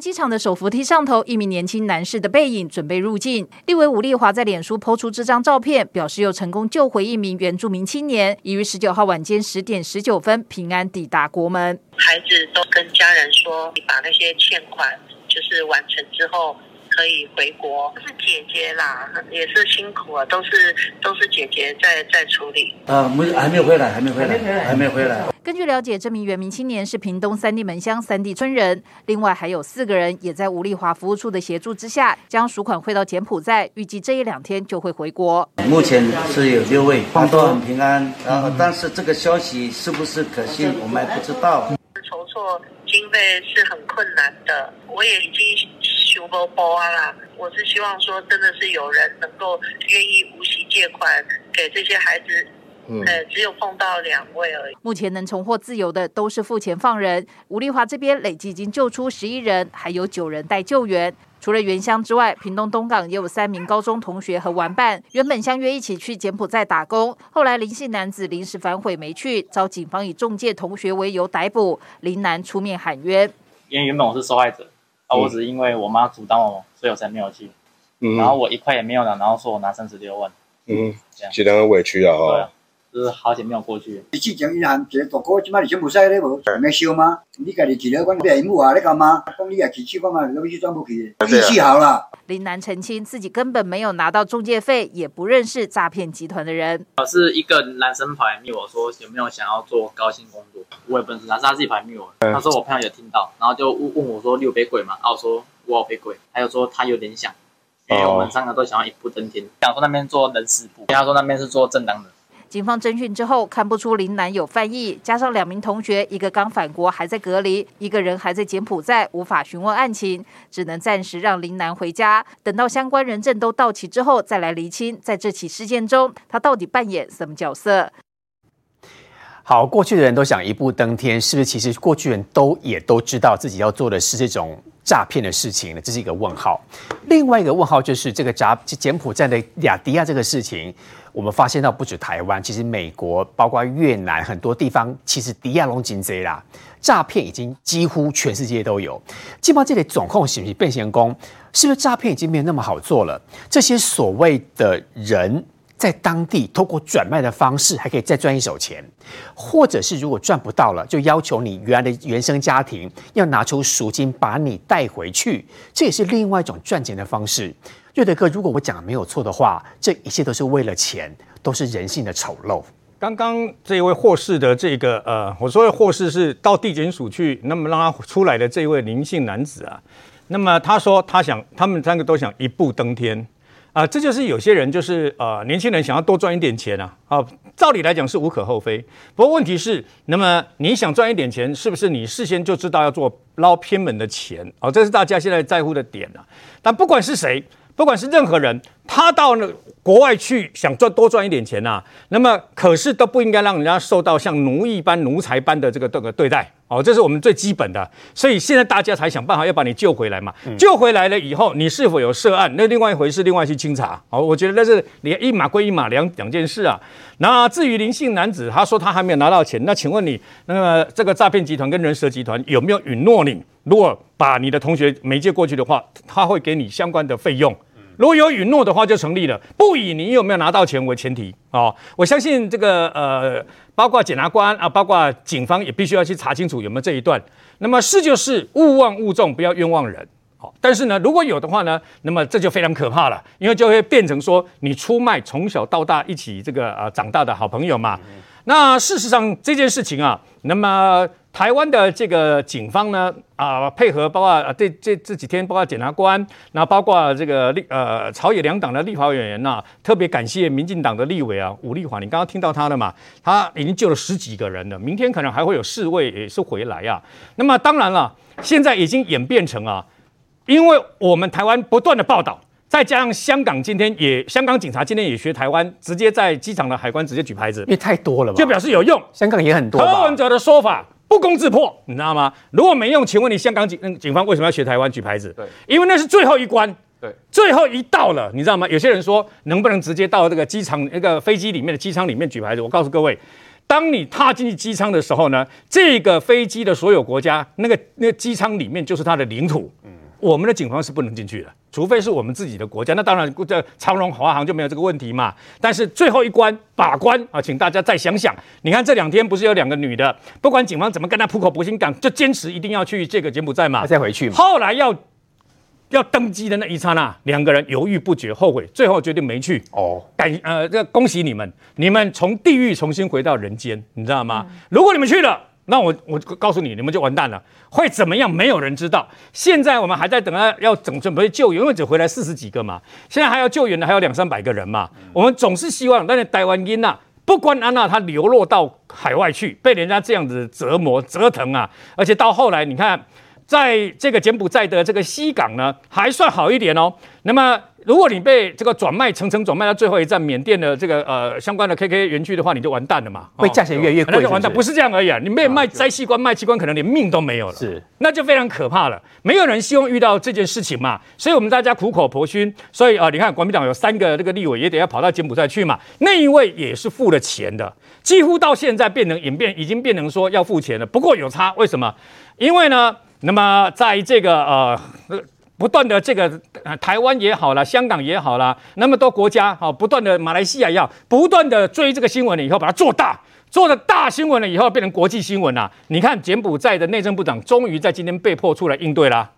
机场的手扶梯上头，一名年轻男士的背影准备入境。立委武立华在脸书抛出这张照片，表示又成功救回一名原住民青年，已于十九号晚间十点十九分平安抵达国门。孩子都跟家人说，你把那些欠款就是完成之后。可以回国，是姐姐啦，也是辛苦啊，都是都是姐姐在在处理。啊，没还没有回来，还没回来，还没回来。根据了解，这名原民青年是屏东三地门乡三地村人，另外还有四个人也在吴丽华服务处的协助之下，将赎款汇到柬埔寨，预计这一两天就会回国。目前是有六位，都很平安。然后，但是这个消息是不是可信，我们还不知道。筹措经费是很困难的，我也已经。我是希望说，真的是有人能够愿意无息借款给这些孩子，嗯，只有碰到两位而已。目前能重获自由的都是付钱放人。吴丽华这边累计已经救出十一人，还有九人待救援。除了原乡之外，屏东东港也有三名高中同学和玩伴，原本相约一起去柬埔寨打工，后来林姓男子临时反悔没去，遭警方以中介同学为由逮捕。林男出面喊冤，因为原本我是受害者。啊！我只是因为我妈阻挡我，所以我才没有去。嗯，然后我一块也没有拿，然后说我拿三十六万。嗯，这样，觉得很委屈啊！哦。对啊。就是好久没有过去。你去讲银行，这大哥，无？没收吗？你家己记得关闭屏幕啊？你干嘛？讲你也去嘛？不去。运气好了。林南澄清自己根本没有拿到中介费，也不认识诈骗集团的人。我是一个男生跑来密我说有没有想要做高薪工作，我也不认识他，是他自己跑来密我。他说我朋友有听到，然后就问问我说你有被鬼吗？啊，我说我有被鬼，他又说他有点想，因为我们三个都想要一步登天，想说那边做人事部，他说那边是做正当的。警方侦讯之后，看不出林男有犯意，加上两名同学，一个刚返国还在隔离，一个人还在柬埔寨，无法询问案情，只能暂时让林男回家，等到相关人证都到齐之后再来厘清，在这起事件中他到底扮演什么角色。好，过去的人都想一步登天，是不是？其实过去人都也都知道自己要做的是这种诈骗的事情呢？这是一个问号。另外一个问号就是这个柬柬埔寨的亚迪亚这个事情。我们发现到不止台湾，其实美国包括越南很多地方，其实迪亚龙金贼啦，诈骗已经几乎全世界都有。基本上这里总控是不是变形工？是不是诈骗已经没有那么好做了？这些所谓的人在当地通过转卖的方式，还可以再赚一手钱，或者是如果赚不到了，就要求你原来的原生家庭要拿出赎金把你带回去，这也是另外一种赚钱的方式。瑞德哥，如果我讲的没有错的话，这一切都是为了钱，都是人性的丑陋。刚刚这一位获释的这个呃，我说的获释是到地检署去，那么让他出来的这一位林姓男子啊，那么他说他想，他们三个都想一步登天啊、这就是有些人就是呃年轻人想要多赚一点钱啊，啊，照理来讲是无可厚非。不过问题是，那么你想赚一点钱，是不是你事先就知道要做捞偏门的钱？哦，这是大家现在在乎的点啊。但不管是谁。不管是任何人，他到那国外去想赚多赚一点钱呐、啊，那么可是都不应该让人家受到像奴役般、奴才般的这个这个对待哦，这是我们最基本的。所以现在大家才想办法要把你救回来嘛。救回来了以后，你是否有涉案，那另外一回事，另外去清查。哦，我觉得那是连一码归一码，两两件事啊。那至于林姓男子，他说他还没有拿到钱，那请问你，那个这个诈骗集团跟人蛇集团有没有允诺你，如果把你的同学媒介过去的话，他会给你相关的费用？如果有允诺的话，就成立了。不以你有没有拿到钱为前提哦。我相信这个呃，包括检察官啊，包括警方也必须要去查清楚有没有这一段。那么是就是勿忘勿重，不要冤枉人。好，但是呢，如果有的话呢，那么这就非常可怕了，因为就会变成说你出卖从小到大一起这个呃长大的好朋友嘛。那事实上这件事情啊，那么。台湾的这个警方呢，啊，配合包括啊，这这这几天包括检察官，然后包括这个立呃朝野两党的立法委员呐，特别感谢民进党的立委啊，伍丽华，你刚刚听到他的嘛，他已经救了十几个人了，明天可能还会有四位也是回来啊。那么当然了，现在已经演变成啊，因为我们台湾不断的报道。再加上香港今天也，香港警察今天也学台湾，直接在机场的海关直接举牌子，因为太多了嘛，就表示有用。香港也很多。柯文哲的说法不攻自破，你知道吗？如果没用，请问你香港警警方为什么要学台湾举牌子？对，因为那是最后一关。对，最后一道了，你知道吗？有些人说能不能直接到这个机场那个飞机里面的机舱里面举牌子？我告诉各位，当你踏进去机舱的时候呢，这个飞机的所有国家那个那个机舱里面就是它的领土。嗯。我们的警方是不能进去的，除非是我们自己的国家。那当然，这长荣、华航就没有这个问题嘛。但是最后一关把关啊，请大家再想想。你看这两天不是有两个女的，不管警方怎么跟她苦口婆心讲，就坚持一定要去这个柬埔寨嘛，再回去嘛。后来要要登机的那一刹那，两个人犹豫不决，后悔，最后决定没去。哦，感呃，这恭喜你们，你们从地狱重新回到人间，你知道吗？嗯、如果你们去了。那我我告诉你，你们就完蛋了，会怎么样？没有人知道。现在我们还在等他要整准备救援，因为只回来四十几个嘛，现在还要救援的还有两三百个人嘛。我们总是希望，但是台湾因呐，不管安娜她流落到海外去，被人家这样子折磨折腾啊，而且到后来你看，在这个柬埔寨的这个西港呢，还算好一点哦。那么。如果你被这个转卖层层转卖到最后一站缅甸的这个呃相关的 KK 园区的话，你就完蛋了嘛，会价钱越来越贵，那就完蛋。不是这样而已啊，你被卖摘器官卖器官，可能连命都没有了，是，那就非常可怕了。没有人希望遇到这件事情嘛，所以我们大家苦口婆心。所以啊，你看国民党有三个这个立委也得要跑到柬埔寨去嘛，那一位也是付了钱的，几乎到现在变成演变，已经变成说要付钱了。不过有差，为什么？因为呢，那么在这个呃。不断的这个呃，台湾也好了，香港也好了，那么多国家哈，不断的马来西亚也好，不断的追这个新闻了以后，把它做大，做的大新闻了以后，变成国际新闻了。你看柬埔寨的内政部长终于在今天被迫出来应对了，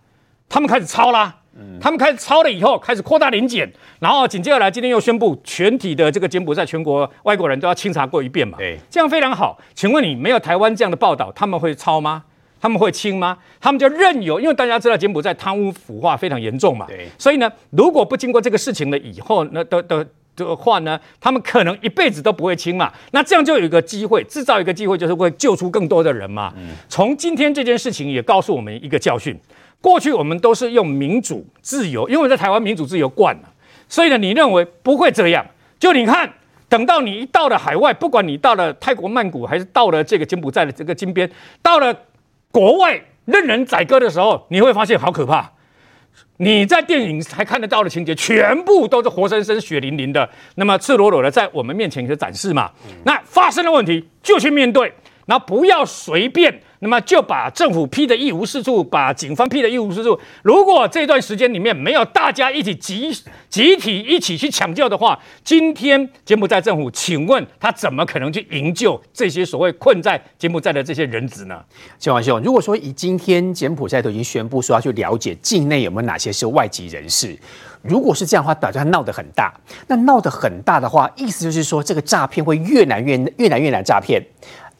他们开始抄啦，他们开始抄了以后，开始扩大临检，然后紧接着来，今天又宣布全体的这个柬埔寨全国外国人都要清查过一遍嘛，对，这样非常好。请问你没有台湾这样的报道，他们会抄吗？他们会清吗？他们就任由，因为大家知道柬埔寨贪污腐化非常严重嘛，对，所以呢，如果不经过这个事情了以后，那的的的话呢，他们可能一辈子都不会清嘛。那这样就有一个机会，制造一个机会，就是会救出更多的人嘛。嗯，从今天这件事情也告诉我们一个教训：过去我们都是用民主自由，因为在台湾民主自由惯了，所以呢，你认为不会这样？就你看，等到你一到了海外，不管你到了泰国曼谷，还是到了这个柬埔寨的这个金边，到了。国外任人宰割的时候，你会发现好可怕。你在电影才看得到的情节，全部都是活生生、血淋淋的，那么赤裸裸的在我们面前的展示嘛。那发生了问题就去面对，那不要随便。那么就把政府批得一无是处，把警方批得一无是处。如果这段时间里面没有大家一起集集体一起去抢救的话，今天柬埔寨政府，请问他怎么可能去营救这些所谓困在柬埔寨的这些人质呢？建华兄，如果说以今天柬埔寨都已经宣布说要去了解境内有没有哪些是外籍人士，如果是这样的话，表示他闹得很大。那闹得很大的话，意思就是说这个诈骗会越难越越难越难诈骗。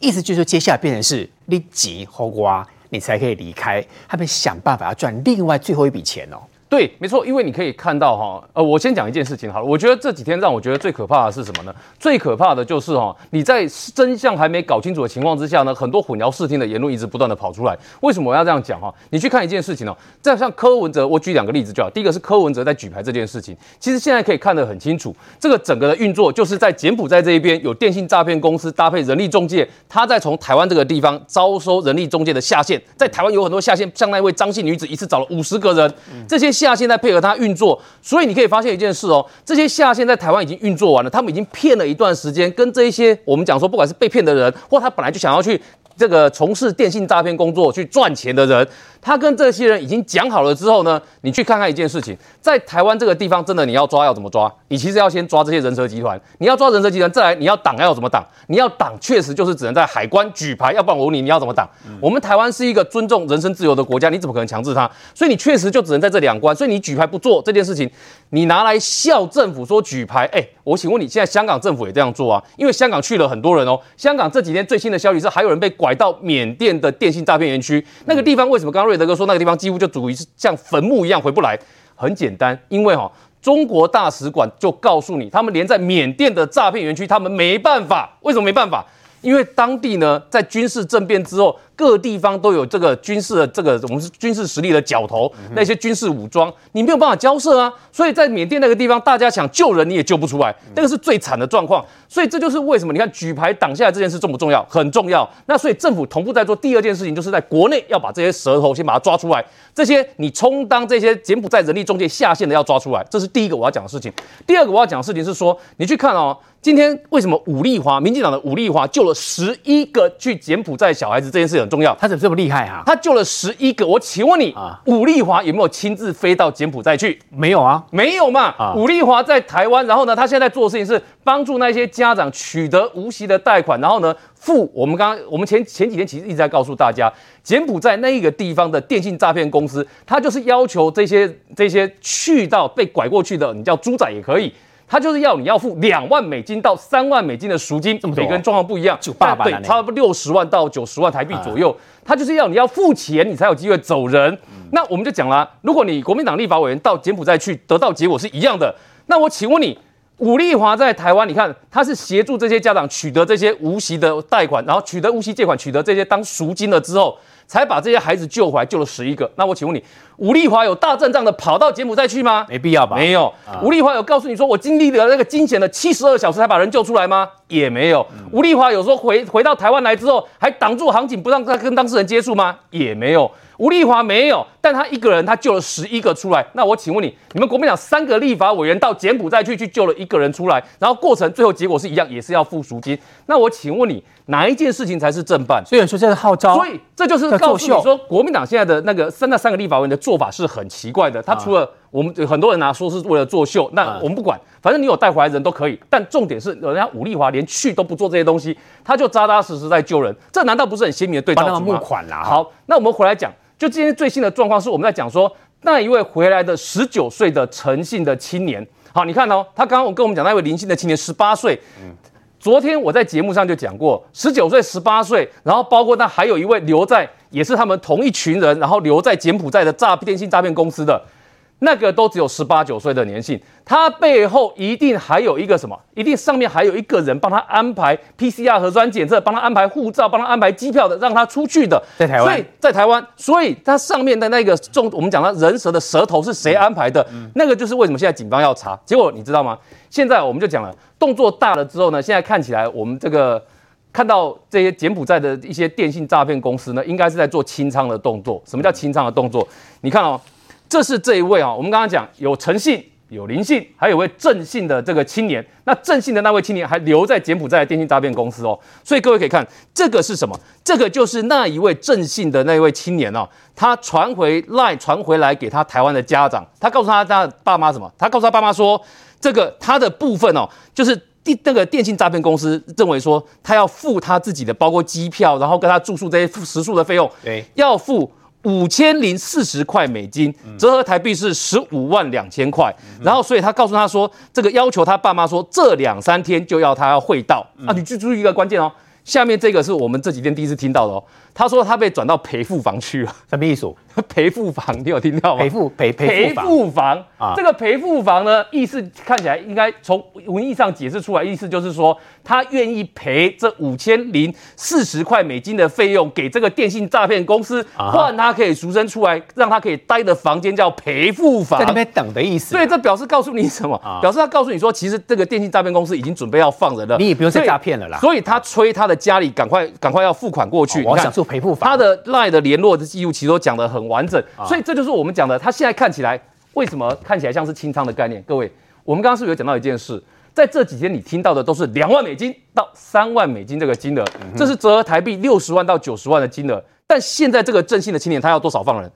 意思就是说，接下来变成是立即后瓜，你才可以离开，他们想办法要赚另外最后一笔钱哦。对，没错，因为你可以看到哈，呃，我先讲一件事情好了。我觉得这几天让我觉得最可怕的是什么呢？最可怕的就是哈，你在真相还没搞清楚的情况之下呢，很多混淆视听的言论一直不断的跑出来。为什么我要这样讲哈？你去看一件事情哦，这样像柯文哲，我举两个例子就好。第一个是柯文哲在举牌这件事情，其实现在可以看得很清楚，这个整个的运作就是在柬埔寨这一边有电信诈骗公司搭配人力中介，他在从台湾这个地方招收人力中介的下线，在台湾有很多下线，像那位张姓女子一次找了五十个人，这些。下线在配合他运作，所以你可以发现一件事哦，这些下线在台湾已经运作完了，他们已经骗了一段时间，跟这一些我们讲说，不管是被骗的人，或他本来就想要去。这个从事电信诈骗工作去赚钱的人，他跟这些人已经讲好了之后呢，你去看看一件事情，在台湾这个地方，真的你要抓要怎么抓？你其实要先抓这些人蛇集团，你要抓人蛇集团，再来你要挡要怎么挡？你要挡确实就是只能在海关举牌，要不然我问你你要怎么挡？嗯、我们台湾是一个尊重人身自由的国家，你怎么可能强制他？所以你确实就只能在这两关，所以你举牌不做这件事情，你拿来笑政府说举牌，哎，我请问你现在香港政府也这样做啊？因为香港去了很多人哦，香港这几天最新的消息是还有人被拐。拐到缅甸的电信诈骗园区。那个地方为什么刚刚瑞德哥说那个地方几乎就属于是像坟墓一样回不来？很简单，因为哈、哦，中国大使馆就告诉你，他们连在缅甸的诈骗园区，他们没办法。为什么没办法？因为当地呢，在军事政变之后。各地方都有这个军事的这个，我们是军事实力的角头，那些军事武装，你没有办法交涉啊。所以在缅甸那个地方，大家想救人你也救不出来，那个是最惨的状况。所以这就是为什么你看举牌挡下来这件事重不重要？很重要。那所以政府同步在做第二件事情，就是在国内要把这些蛇头先把它抓出来，这些你充当这些柬埔寨人力中介下线的要抓出来，这是第一个我要讲的事情。第二个我要讲的事情是说，你去看哦，今天为什么武丽华，民进党的武丽华救了十一个去柬埔寨小孩子，这件事很重要。他怎么这么厉害啊？他救了十一个。我请问你，武丽华有没有亲自飞到柬埔寨去？没有啊，没有嘛。武丽华在台湾，然后呢，他现在做的事情是帮助那些家长取得无息的贷款，然后呢，付我们刚刚我们前前几天其实一直在告诉大家，柬埔寨那一个地方的电信诈骗公司，他就是要求这些这些去到被拐过去的，你叫猪仔也可以。他就是要你要付两万美金到三万美金的赎金，每个人状况不一样，对，差不多六十万到九十万台币左右。他就是要你要付钱，你才有机会走人。那我们就讲了，如果你国民党立法委员到柬埔寨去，得到结果是一样的。那我请问你，伍丽华在台湾，你看他是协助这些家长取得这些无息的贷款，然后取得无息借款，取得这些当赎金了之后。才把这些孩子救回来，救了十一个。那我请问你，吴丽华有大阵仗的跑到柬埔寨去吗？没必要吧？没有。吴丽华有告诉你说，我经历了那个惊险的七十二小时才把人救出来吗？也没有。吴丽华有说回回到台湾来之后，还挡住航警不让他跟当事人接触吗？也没有。吴丽华没有，但他一个人他救了十一个出来。那我请问你，你们国民党三个立法委员到柬埔寨去去救了一个人出来，然后过程最后结果是一样，也是要付赎金。那我请问你，哪一件事情才是正办？所以说这是号召，所以这就是告诉你说，国民党现在的那个三那三个立法委员的做法是很奇怪的。他除了我们很多人拿说是为了作秀，那我们不管，反正你有带回来的人都可以。但重点是，人家武丽华连去都不做这些东西，他就扎扎实实在救人，这难道不是很鲜明的对照组吗？募款啦。好，那我们回来讲，就今天最新的状况是我们在讲说，那一位回来的十九岁的陈姓的青年，好，你看哦，他刚刚我跟我们讲那位林姓的青年十八岁，嗯。昨天我在节目上就讲过，十九岁、十八岁，然后包括那还有一位留在，也是他们同一群人，然后留在柬埔寨的诈电信诈骗公司的。那个都只有十八九岁的年纪，他背后一定还有一个什么？一定上面还有一个人帮他安排 PCR 核酸检测，帮他安排护照，帮他安排机票的，让他出去的。在台湾，所以在台湾，所以他上面的那个中，我们讲到人蛇的蛇头是谁安排的？那个就是为什么现在警方要查。结果你知道吗？现在我们就讲了，动作大了之后呢，现在看起来我们这个看到这些柬埔寨的一些电信诈骗公司呢，应该是在做清仓的动作。什么叫清仓的动作？你看哦。这是这一位啊，我们刚刚讲有诚信、有灵性，还有位正信的这个青年。那正信的那位青年还留在柬埔寨的电信诈骗公司哦。所以各位可以看，这个是什么？这个就是那一位正信的那位青年哦，他传回 LINE 传回来给他台湾的家长，他告诉他他爸妈什么？他告诉他爸妈说，这个他的部分哦，就是电那个电信诈骗公司认为说，他要付他自己的，包括机票，然后跟他住宿这些食宿的费用，对，要付。五千零四十块美金，折合台币是十五万两千块。然后，所以他告诉他说，这个要求他爸妈说，这两三天就要他要汇到。啊，你记住一个关键哦，下面这个是我们这几天第一次听到的哦。他说他被转到赔付房去了，什么意思？赔付房，你有听到吗？赔付赔赔赔付房啊，这个赔付房呢，意思看起来应该从文义上解释出来，意思就是说他愿意赔这五千零四十块美金的费用给这个电信诈骗公司，换他可以赎身出来，让他可以待的房间叫赔付房，在那边等的意思。所以这表示告诉你什么？表示他告诉你说，其实这个电信诈骗公司已经准备要放人了，你也不用再诈骗了啦。所以他催他的家里赶快赶快要付款过去。我想做。赔付法他的 LINE 的联络的记录其实都讲得很完整，所以这就是我们讲的。他现在看起来为什么看起来像是清仓的概念？各位，我们刚刚是不是有讲到一件事？在这几天你听到的都是两万美金到三万美金这个金额，这是折合台币六十万到九十万的金额。但现在这个振兴的青年他要多少放人？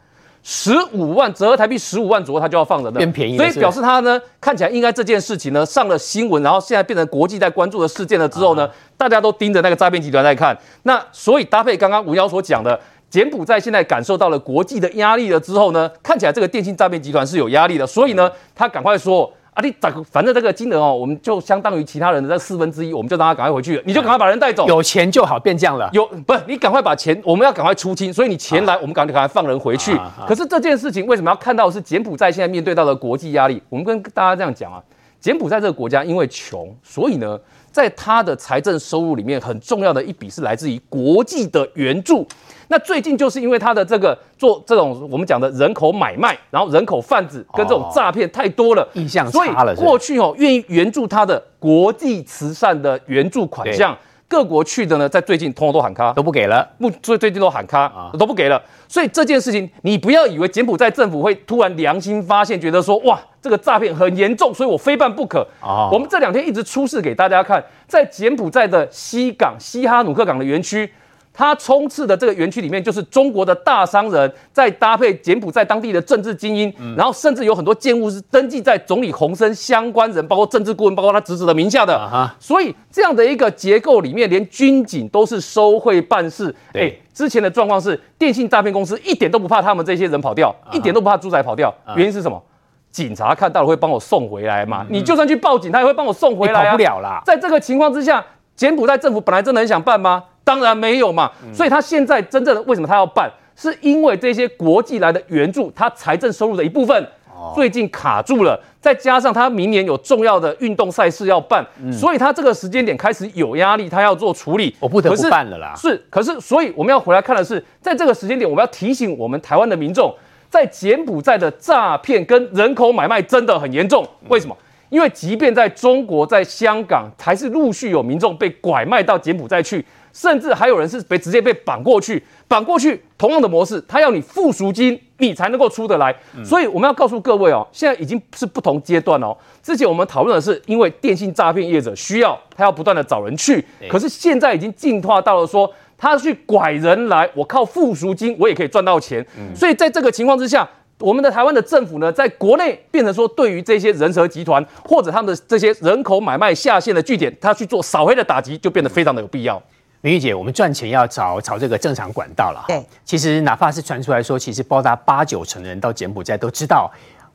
十五万，折合台币十五万左右，他就要放人了，变便宜。所以表示他呢，看起来应该这件事情呢上了新闻，然后现在变成国际在关注的事件了之后呢，大家都盯着那个诈骗集团在看。那所以搭配刚刚吴妖所讲的，柬埔寨现在感受到了国际的压力了之后呢，看起来这个电信诈骗集团是有压力的，所以呢，他赶快说啊，你反反正这个金额哦，我们就相当于其他人的这四分之一，我们就让他赶快回去了，你就赶快把人带走。有钱就好，变这样了。有不是你赶快把钱，我们要赶快出清，所以你钱来，啊、我们赶快赶快放人回去。啊啊、可是这件事情为什么要看到是柬埔寨现在面对到的国际压力？我们跟大家这样讲啊，柬埔寨这个国家因为穷，所以呢，在他的财政收入里面很重要的一笔是来自于国际的援助。那最近就是因为他的这个做这种我们讲的人口买卖，然后人口贩子跟这种诈骗太多了，印象差了。所以过去哦，愿意援助他的国际慈善的援助款项，各国去的呢，在最近通通都喊卡，都不给了。不，最最近都喊卡，都不给了。所以这件事情，你不要以为柬埔寨政府会突然良心发现，觉得说哇，这个诈骗很严重，所以我非办不可。我们这两天一直出示给大家看，在柬埔寨的西港西哈努克港的园区。他冲刺的这个园区里面，就是中国的大商人，在搭配柬埔寨当地的政治精英，嗯、然后甚至有很多建物是登记在总理洪森相关人，包括政治顾问，包括他侄子的名下的。啊、所以这样的一个结构里面，连军警都是收贿办事。哎、欸，之前的状况是电信诈骗公司一点都不怕他们这些人跑掉，啊、一点都不怕猪仔跑掉。啊、原因是什么？警察看到了会帮我送回来嘛？嗯、你就算去报警，他也会帮我送回来啊。跑不了啦。在这个情况之下，柬埔寨政府本来真的很想办吗？当然没有嘛，所以他现在真正的为什么他要办，是因为这些国际来的援助，他财政收入的一部分，最近卡住了，再加上他明年有重要的运动赛事要办，所以他这个时间点开始有压力，他要做处理，我不得不办了啦。是，可是所以我们要回来看的是，在这个时间点，我们要提醒我们台湾的民众，在柬埔寨的诈骗跟人口买卖真的很严重，为什么？因为即便在中国、在香港，还是陆续有民众被拐卖到柬埔寨去。甚至还有人是被直接被绑过去，绑过去同样的模式，他要你付赎金，你才能够出得来。嗯、所以我们要告诉各位哦，现在已经是不同阶段哦。之前我们讨论的是，因为电信诈骗业者需要他要不断的找人去，可是现在已经进化到了说，他去拐人来，我靠付赎金我也可以赚到钱。嗯、所以在这个情况之下，我们的台湾的政府呢，在国内变成说，对于这些人蛇集团或者他们的这些人口买卖下线的据点，他去做扫黑的打击，就变得非常的有必要。明玉姐，我们赚钱要找找这个正常管道了。对，其实哪怕是传出来说，其实包达八九成的人到柬埔寨都知道，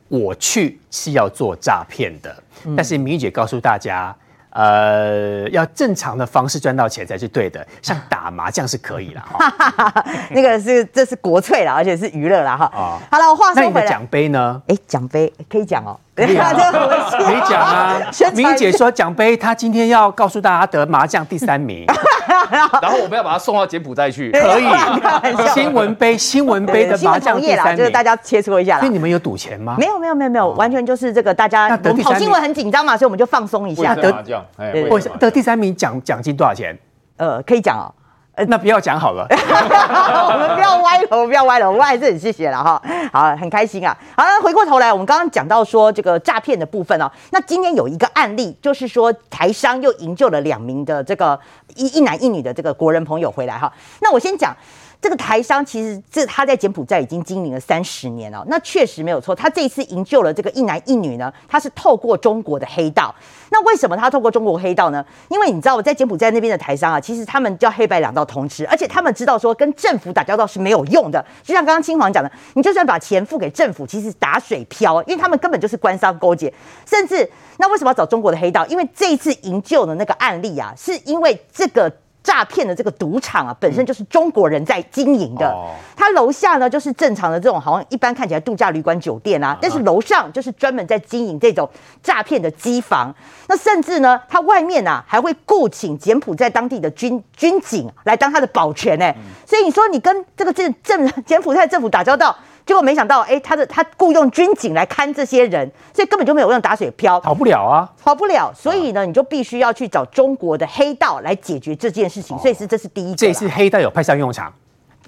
我去是要做诈骗的。嗯、但是明玉姐告诉大家。呃，要正常的方式赚到钱才是对的，像打麻将是可以了哈。那个是这是国粹了，而且是娱乐了哈。哦，好了，我话说回来，那你的奖杯呢？哎，奖杯可以讲哦。可以 讲啊。明姐说奖杯，她今天要告诉大家得麻将第三名，然后我们要把他送到柬埔寨去。可以。新闻杯，新闻杯的麻将业啦，就是大家切磋一下。所以你们有赌钱吗？没有，没有，没有，没有，完全就是这个大家。跑新闻很紧张嘛，所以我们就放松一下。得得第三名奖奖金多少钱？呃，可以讲哦。那不要讲好了。我们不要歪楼，不要歪楼，我还是很谢谢了哈。好，很开心啊。好，了回过头来，我们刚刚讲到说这个诈骗的部分哦。那今天有一个案例，就是说台商又营救了两名的这个一一男一女的这个国人朋友回来哈。那我先讲。这个台商其实这他在柬埔寨已经经营了三十年了，那确实没有错。他这一次营救了这个一男一女呢，他是透过中国的黑道。那为什么他透过中国黑道呢？因为你知道我在柬埔寨那边的台商啊，其实他们叫黑白两道通吃，而且他们知道说跟政府打交道是没有用的。就像刚刚青黄讲的，你就算把钱付给政府，其实打水漂，因为他们根本就是官商勾结。甚至那为什么要找中国的黑道？因为这一次营救的那个案例啊，是因为这个。诈骗的这个赌场啊，本身就是中国人在经营的。他楼下呢，就是正常的这种，好像一般看起来度假旅馆、酒店啊。但是楼上就是专门在经营这种诈骗的机房。那甚至呢，他外面啊还会雇请柬埔寨当地的军军警来当他的保全呢。所以你说你跟这个政政 柬埔寨政府打交道。结果没想到，哎，他的他雇佣军警来看这些人，所以根本就没有用打水漂，跑不了啊，跑不了。所以呢，你就必须要去找中国的黑道来解决这件事情。所以是这是第一个，这是黑道有派上用场。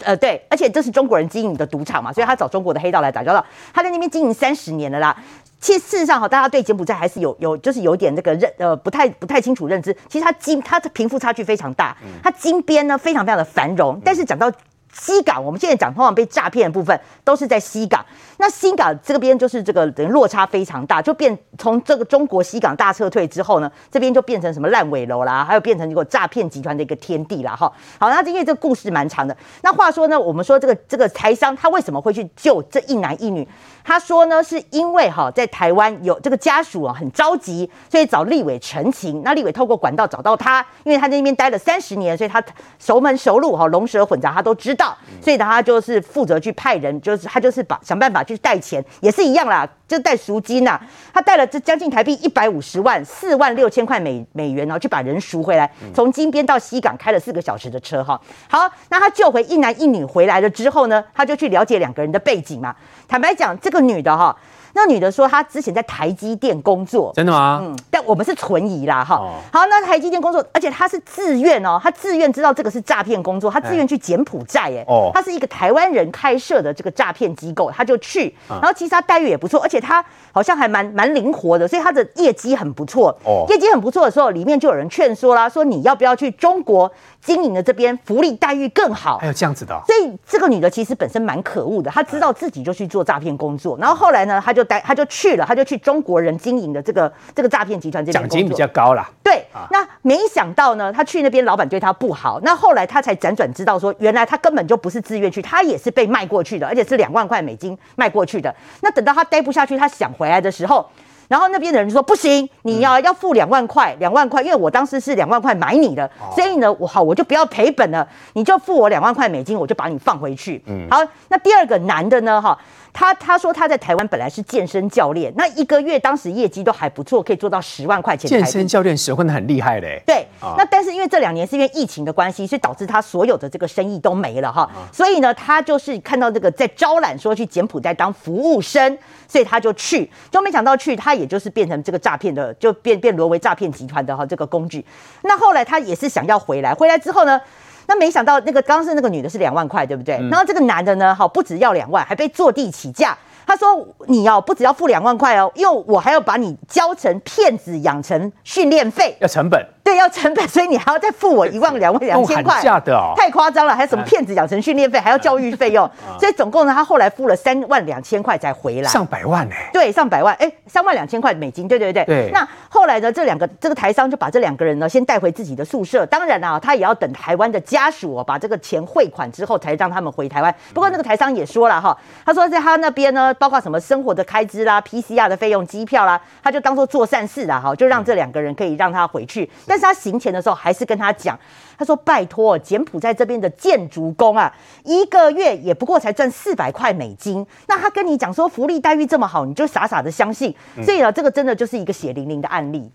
呃，对，而且这是中国人经营的赌场嘛，所以他找中国的黑道来打交道。他在那边经营三十年了啦。其实事实上哈，大家对柬埔寨还是有有就是有点那个认呃不太不太清楚认知。其实它金它的贫富差距非常大，它金边呢非常非常的繁荣，但是讲到西港，我们现在讲通常被诈骗的部分都是在西港。那西港这边就是这个等于落差非常大，就变从这个中国西港大撤退之后呢，这边就变成什么烂尾楼啦，还有变成一个诈骗集团的一个天地啦。哈。好，那因为这个故事蛮长的。那话说呢，我们说这个这个台商他为什么会去救这一男一女？他说呢，是因为哈在台湾有这个家属啊很着急，所以找立委陈情。那立委透过管道找到他，因为他在那边待了三十年，所以他熟门熟路哈，龙蛇混杂他都知道，所以他就是负责去派人，就是他就是把想办法去带钱，也是一样啦，就带赎金呐。他带了这将近台币一百五十万，四万六千块美美元，然后去把人赎回来，从金边到西港开了四个小时的车哈。好，那他救回一男一女回来了之后呢，他就去了解两个人的背景嘛。坦白讲，这个女的哈。那女的说，她之前在台积电工作，真的吗？嗯，但我们是存疑啦，哈。好，那台积电工作，而且她是自愿哦，她自愿知道这个是诈骗工作，她自愿去柬埔寨，哎，哦，她是一个台湾人开设的这个诈骗机构，她就去，然后其实她待遇也不错，而且她好像还蛮蛮灵活的，所以她的业绩很不错，哦，业绩很不错的时候，里面就有人劝说啦，说你要不要去中国经营的这边福利待遇更好，还有这样子的，所以这个女的其实本身蛮可恶的，她知道自己就去做诈骗工作，然后后来呢，她就。他就去了，她就去中国人经营的这个这个诈骗集团这边，奖金比较高啦。对，那没想到呢，他去那边老板对他不好，那后来他才辗转知道说，原来他根本就不是自愿去，他也是被卖过去的，而且是两万块美金卖过去的。那等到他待不下去，他想回来的时候，然后那边的人就说不行，你要要付两万块，两万块，因为我当时是两万块买你的，所以呢，我好我就不要赔本了，你就付我两万块美金，我就把你放回去。嗯，好，那第二个男的呢，哈。他他说他在台湾本来是健身教练，那一个月当时业绩都还不错，可以做到十万块钱。健身教练混的很厉害嘞。对，啊、那但是因为这两年是因为疫情的关系，所以导致他所有的这个生意都没了哈。啊、所以呢，他就是看到这个在招揽说去柬埔寨当服务生，所以他就去，就没想到去他也就是变成这个诈骗的，就变变沦为诈骗集团的哈这个工具。那后来他也是想要回来，回来之后呢？那没想到，那个刚刚是那个女的是两万块，对不对？嗯、然后这个男的呢，好不只要两万，还被坐地起价。他说：“你要不只要付两万块哦，因为我还要把你教成骗子养成训练费，要成本。”对，要成本，所以你还要再付我一万两万两千块，太夸张了，还有什么骗子养成训练费，还要教育费。用，所以总共呢，他后来付了三万两千块才回来，上百万呢？对，上百万，哎，三万两千块美金，对对对。对。那后来呢，这两个这个台商就把这两个人呢先带回自己的宿舍，当然啊，他也要等台湾的家属把这个钱汇款之后才让他们回台湾。不过那个台商也说了哈，他说在他那边呢，包括什么生活的开支啦、PCR 的费用、机票啦，他就当做做善事啦哈，就让这两个人可以让他回去。但是他行前的时候还是跟他讲，他说：“拜托，柬埔寨这边的建筑工啊，一个月也不过才赚四百块美金。那他跟你讲说福利待遇这么好，你就傻傻的相信。所以呢，这个真的就是一个血淋淋的案例。”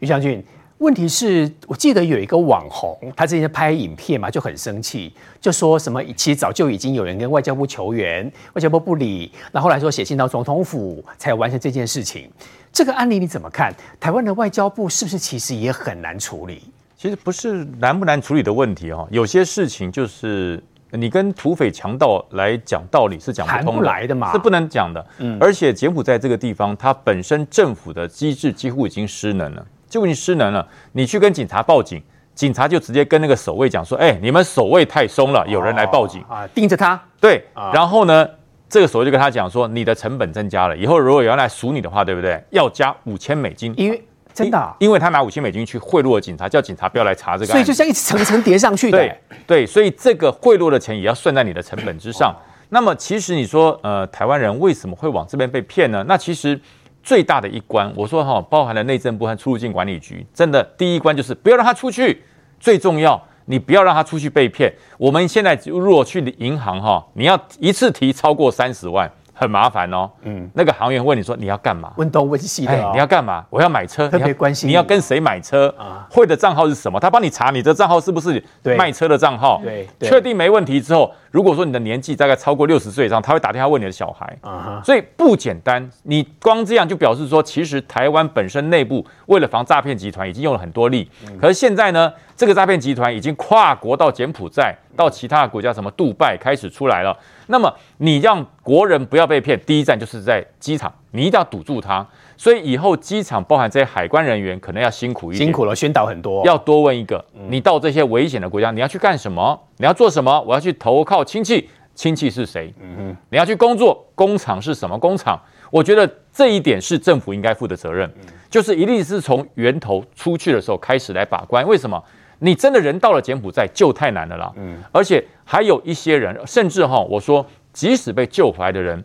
于将军，问题是我记得有一个网红，他之前拍影片嘛，就很生气，就说什么其实早就已经有人跟外交部求援，外交部不理，然后来说写信到总统府才完成这件事情。这个案例你怎么看？台湾的外交部是不是其实也很难处理？其实不是难不难处理的问题哈，有些事情就是你跟土匪强盗来讲道理是讲不通的，来的嘛，是不能讲的。嗯，而且柬埔寨这个地方，它本身政府的机制几乎已经失能了，就已经失能了。你去跟警察报警，警察就直接跟那个守卫讲说：“哎，你们守卫太松了，有人来报警啊，盯着他。”对，然后呢？这个时候就跟他讲说，你的成本增加了，以后如果有人来赎你的话，对不对？要加五千美金，因为真的、啊，因为他拿五千美金去贿赂了警察，叫警察不要来查这个，所以就像一层层叠上去的。对对，所以这个贿赂的钱也要算在你的成本之上。那么其实你说，呃，台湾人为什么会往这边被骗呢？那其实最大的一关，我说哈，包含了内政部和出入境管理局，真的第一关就是不要让他出去，最重要。你不要让他出去被骗。我们现在如果去银行哈，你要一次提超过三十万，很麻烦哦。嗯，那个行员问你说你要干嘛？问东问西的、哦哎。你要干嘛？我要买车。特别关心你。你要跟谁买车？啊，会的账号是什么？他帮你查你的账号是不是卖车的账号？对，确定没问题之后。如果说你的年纪大概超过六十岁以上，他会打电话问你的小孩，uh huh. 所以不简单。你光这样就表示说，其实台湾本身内部为了防诈骗集团，已经用了很多力。可是现在呢，这个诈骗集团已经跨国到柬埔寨，到其他的国家，什么杜拜开始出来了。那么你让国人不要被骗，第一站就是在机场，你一定要堵住它。所以以后机场包含这些海关人员可能要辛苦一点，辛苦了，宣导很多。要多问一个，你到这些危险的国家，你要去干什么？你要做什么？我要去投靠亲戚，亲戚是谁？嗯哼，你要去工作，工厂是什么工厂？我觉得这一点是政府应该负的责任，就是一定是从源头出去的时候开始来把关。为什么？你真的人到了柬埔寨就太难了啦，嗯，而且还有一些人，甚至哈，我说即使被救回来的人，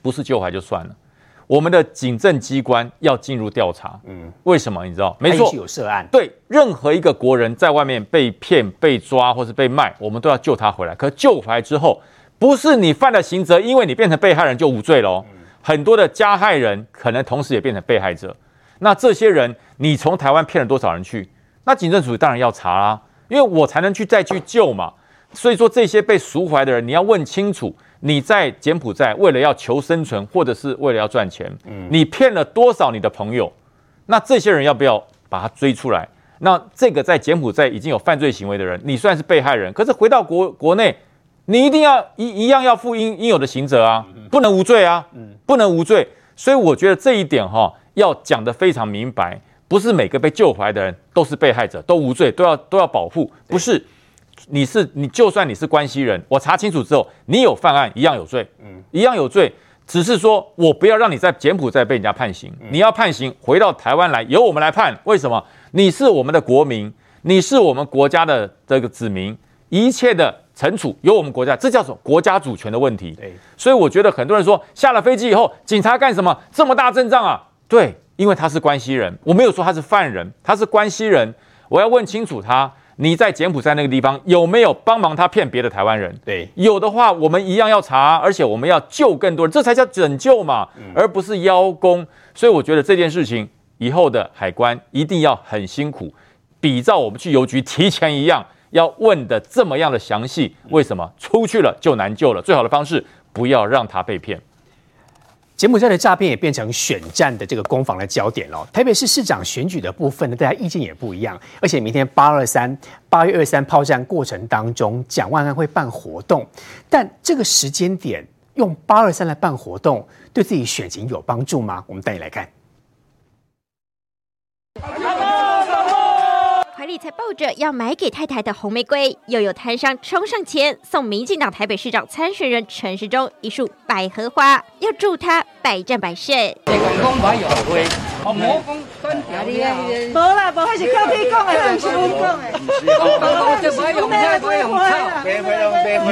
不是救回来就算了。我们的警政机关要进入调查，嗯，为什么你知道？没错，有涉案。对，任何一个国人在外面被骗、被抓或是被卖，我们都要救他回来。可救回来之后，不是你犯了刑责，因为你变成被害人就无罪喽。很多的加害人可能同时也变成被害者。那这些人，你从台湾骗了多少人去？那警政署当然要查啦，因为我才能去再去救嘛。所以说，这些被赎回来的人，你要问清楚。你在柬埔寨为了要求生存，或者是为了要赚钱，嗯，你骗了多少你的朋友？那这些人要不要把他追出来？那这个在柬埔寨已经有犯罪行为的人，你算是被害人，可是回到国国内，你一定要一一样要负应应有的刑责啊，不能无罪啊，不能无罪。所以我觉得这一点哈，要讲得非常明白，不是每个被救回来的人都是被害者，都无罪，都要都要保护，不是。你是你，就算你是关系人，我查清楚之后，你有犯案，一样有罪，嗯，一样有罪，只是说我不要让你在柬埔寨被人家判刑，你要判刑回到台湾来，由我们来判。为什么？你是我们的国民，你是我们国家的这个子民，一切的惩处由我们国家，这叫做国家主权的问题。对，所以我觉得很多人说下了飞机以后，警察干什么？这么大阵仗啊？对，因为他是关系人，我没有说他是犯人，他是关系人，我要问清楚他。你在柬埔寨那个地方有没有帮忙他骗别的台湾人？对，有的话我们一样要查，而且我们要救更多人，这才叫拯救嘛，而不是邀功。所以我觉得这件事情以后的海关一定要很辛苦，比照我们去邮局提前一样，要问的这么样的详细。为什么出去了就难救了？最好的方式不要让他被骗。柬埔寨的诈骗也变成选战的这个攻防的焦点了。台北市市长选举的部分呢，大家意见也不一样。而且明天八二三八月二三炮战过程当中，蒋万安会办活动，但这个时间点用八二三来办活动，对自己选情有帮助吗？我们带你来看。里才抱着要买给太太的红玫瑰，又有摊商冲上前送民进党台北市长参选人陈时中一束百合花，要祝他百战百胜。无啦，无还是靠你讲的，不是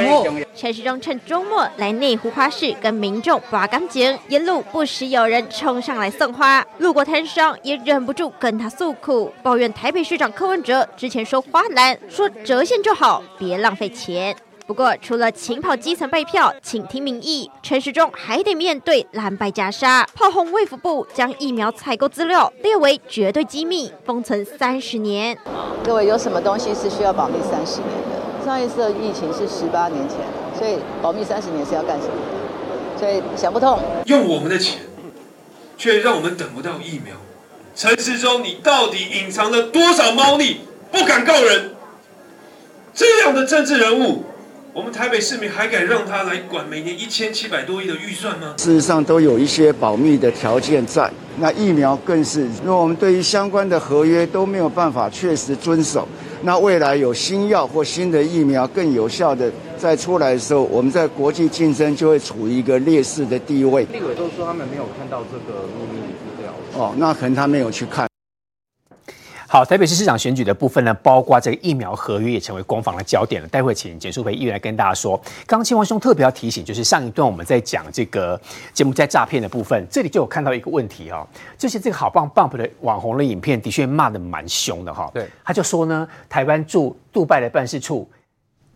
我讲的。陈时中趁周末来内湖花市跟民众拔干净，沿路不时有人冲上来送花，路过摊商也忍不住跟他诉苦，抱怨台北市长柯文哲之前说花篮，说折现就好，别浪费钱。不过，除了勤跑基层备票、请听民意，陈时中还得面对蓝白夹杀，炮轰卫福部将疫苗采购资料列为绝对机密，封存三十年。各位，有什么东西是需要保密三十年的？上一次的疫情是十八年前，所以保密三十年是要干什么？所以想不通。用我们的钱，却让我们等不到疫苗。陈时中，你到底隐藏了多少猫腻？不敢告人，这样的政治人物。我们台北市民还敢让他来管每年一千七百多亿的预算吗？事实上都有一些保密的条件在，那疫苗更是，因为我们对于相关的合约都没有办法确实遵守，那未来有新药或新的疫苗更有效的再出来的时候，我们在国际竞争就会处于一个劣势的地位。立委都说他们没有看到这个秘密。哦，那可能他没有去看。好，台北市市长选举的部分呢，包括这个疫苗合约也成为攻防的焦点了。待会请简淑培议员来跟大家说。刚刚青王兄特别要提醒，就是上一段我们在讲这个柬埔寨诈骗的部分，这里就有看到一个问题哈、哦，就是这个好棒 bump 的网红的影片的确骂的蛮凶的哈。对，他就说呢，台湾驻杜拜的办事处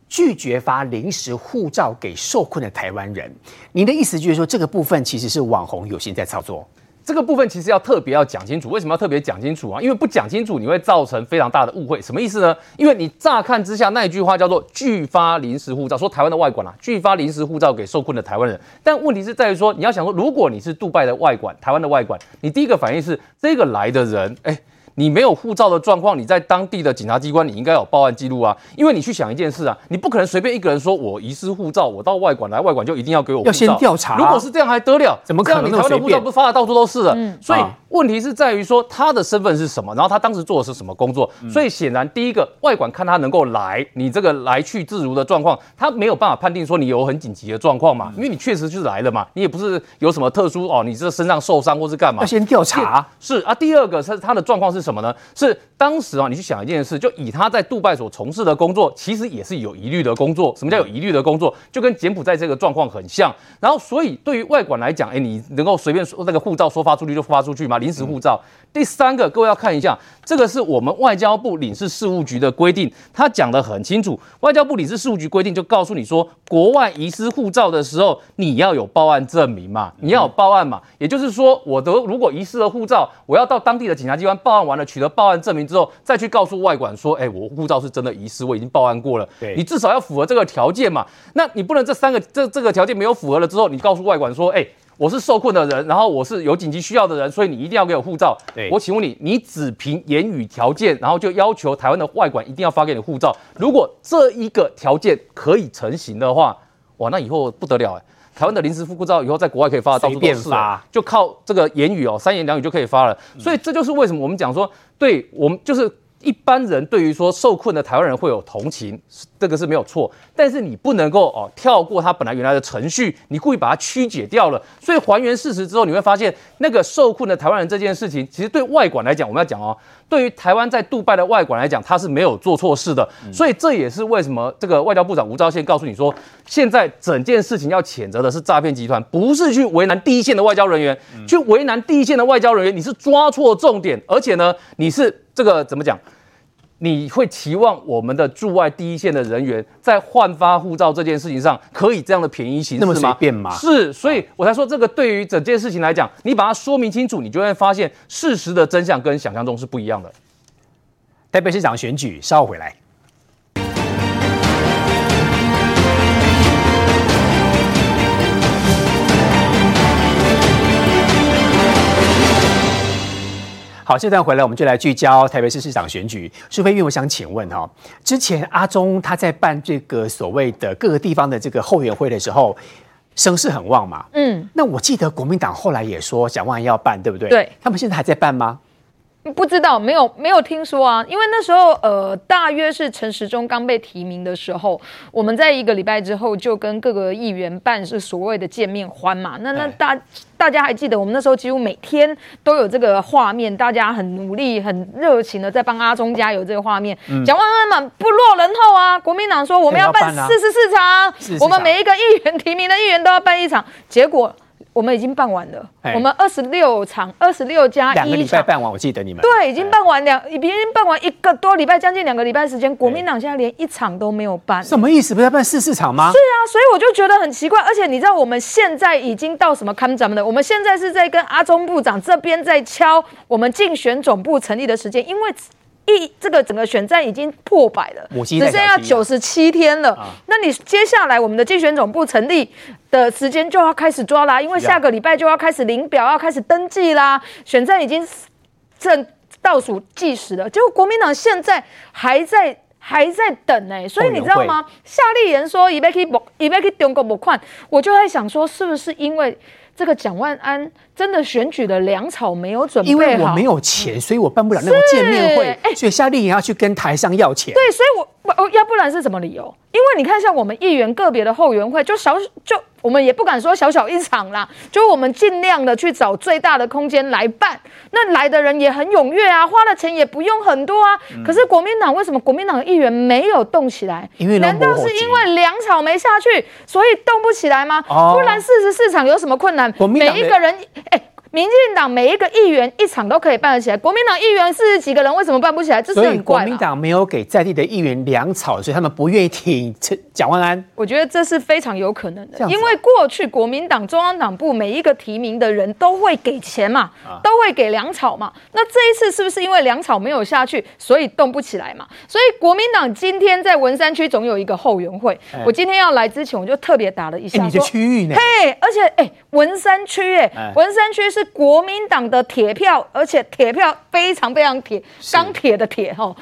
拒绝发临时护照给受困的台湾人。您的意思就是说，这个部分其实是网红有心在操作？这个部分其实要特别要讲清楚，为什么要特别讲清楚啊？因为不讲清楚，你会造成非常大的误会。什么意思呢？因为你乍看之下那一句话叫做“拒发临时护照”，说台湾的外管啊，拒发临时护照给受困的台湾人。但问题是在于说，你要想说，如果你是杜拜的外管，台湾的外管，你第一个反应是这个来的人，哎。你没有护照的状况，你在当地的警察机关，你应该有报案记录啊。因为你去想一件事啊，你不可能随便一个人说我遗失护照，我到外馆来，外馆就一定要给我护照。要先调查。如果是这样还得了？怎么可能？你台湾的护照不是发的到处都是的？嗯，所以问题是在于说他的身份是什么，然后他当时做的是什么工作。所以显然，第一个外馆看他能够来，你这个来去自如的状况，他没有办法判定说你有很紧急的状况嘛，因为你确实就是来了嘛，你也不是有什么特殊哦，你这身上受伤或是干嘛？要先调查。是啊，第二个是他的状况是什么什么呢？是当时啊，你去想一件事，就以他在杜拜所从事的工作，其实也是有疑虑的工作。什么叫有疑虑的工作？就跟柬埔寨这个状况很像。然后，所以对于外馆来讲，哎，你能够随便说那个护照说发出去就发出去吗？临时护照。第三个，各位要看一下，这个是我们外交部领事事务局的规定，他讲得很清楚。外交部领事事务局规定就告诉你说，国外遗失护照的时候，你要有报案证明嘛，你要有报案嘛。也就是说，我的如果遗失了护照，我要到当地的警察机关报案完了，取得报案证明之后，再去告诉外管说，哎，我护照是真的遗失，我已经报案过了。对，你至少要符合这个条件嘛。那你不能这三个这这个条件没有符合了之后，你告诉外管说，哎。我是受困的人，然后我是有紧急需要的人，所以你一定要给我护照。我请问你，你只凭言语条件，然后就要求台湾的外管一定要发给你护照？如果这一个条件可以成型的话，哇，那以后不得了哎！台湾的临时护照以后在国外可以发的到处都是，就靠这个言语哦，三言两语就可以发了。所以这就是为什么我们讲说，对我们就是。一般人对于说受困的台湾人会有同情，这个是没有错。但是你不能够哦跳过他本来原来的程序，你故意把它曲解掉了。所以还原事实之后，你会发现那个受困的台湾人这件事情，其实对外管来讲，我们要讲哦，对于台湾在杜拜的外馆来讲，他是没有做错事的。所以这也是为什么这个外交部长吴钊燮告诉你说，现在整件事情要谴责的是诈骗集团，不是去为难第一线的外交人员，去为难第一线的外交人员，你是抓错重点，而且呢，你是。这个怎么讲？你会期望我们的驻外第一线的人员在换发护照这件事情上可以这样的便宜行事吗？那么随便吗？是，所以我才说这个对于整件事情来讲，你把它说明清楚，你就会发现事实的真相跟想象中是不一样的。台北市长选举稍后回来。好，这段回来我们就来聚焦台北市市长选举。苏飞玉，我想请问哈，之前阿中他在办这个所谓的各个地方的这个后援会的时候，声势很旺嘛？嗯，那我记得国民党后来也说蒋万一要办，对不对？对，他们现在还在办吗？不知道，没有没有听说啊，因为那时候呃，大约是陈时中刚被提名的时候，我们在一个礼拜之后就跟各个议员办是所谓的见面欢嘛。那那大大家还记得，我们那时候几乎每天都有这个画面，大家很努力、很热情的在帮阿中加油这个画面。蒋万安嘛，不落人后啊，国民党说我们要办四十四场，我们每一个议员提名的议员都要办一场，结果。我们已经办完了，我们二十六场，二十六加一场，两个礼拜办完。我记得你们对，已经办完两，已经办完一个多礼拜，将近两个礼拜时间。国民党现在连一场都没有办，什么意思？不是要办四四场吗？是啊，所以我就觉得很奇怪。而且你知道我们现在已经到什么看咱们的？我们现在是在跟阿中部长这边在敲我们竞选总部成立的时间，因为。一这个整个选战已经破百了，只剩下九十七天了。那你接下来我们的竞选总部成立的时间就要开始抓啦，因为下个礼拜就要开始领表，要开始登记啦。选战已经正倒数计时了，结果国民党现在还在还在等呢、欸。所以你知道吗？夏立言说以要去以要去中国募款，我就在想说，是不是因为？这个蒋万安真的选举的粮草没有准备好，因为我没有钱，所以我办不了那种见面会。所以夏令营要去跟台上要钱。对，所以我我要不然是什么理由？因为你看，像我们议员个别的后援会，就小就我们也不敢说小小一场啦，就我们尽量的去找最大的空间来办。那来的人也很踊跃啊，花的钱也不用很多啊。嗯、可是国民党为什么国民党的议员没有动起来？因为难道是因为粮草没下去，所以动不起来吗？哦、不然四十四场有什么困难？每一个人哎。民进党每一个议员一场都可以办得起来，国民党议员四十几个人为什么办不起来？这是很怪。国民党没有给在地的议员粮草，所以他们不愿意挺蒋万安。我觉得这是非常有可能的，因为过去国民党中央党部每一个提名的人都会给钱嘛，都会给粮草嘛。那这一次是不是因为粮草没有下去，所以动不起来嘛？所以国民党今天在文山区总有一个后援会。我今天要来之前，我就特别打了一下，你的区域呢？嘿，而且哎，文山区哎，文山区是。是国民党的铁票，而且铁票非常非常铁，钢铁的铁哈。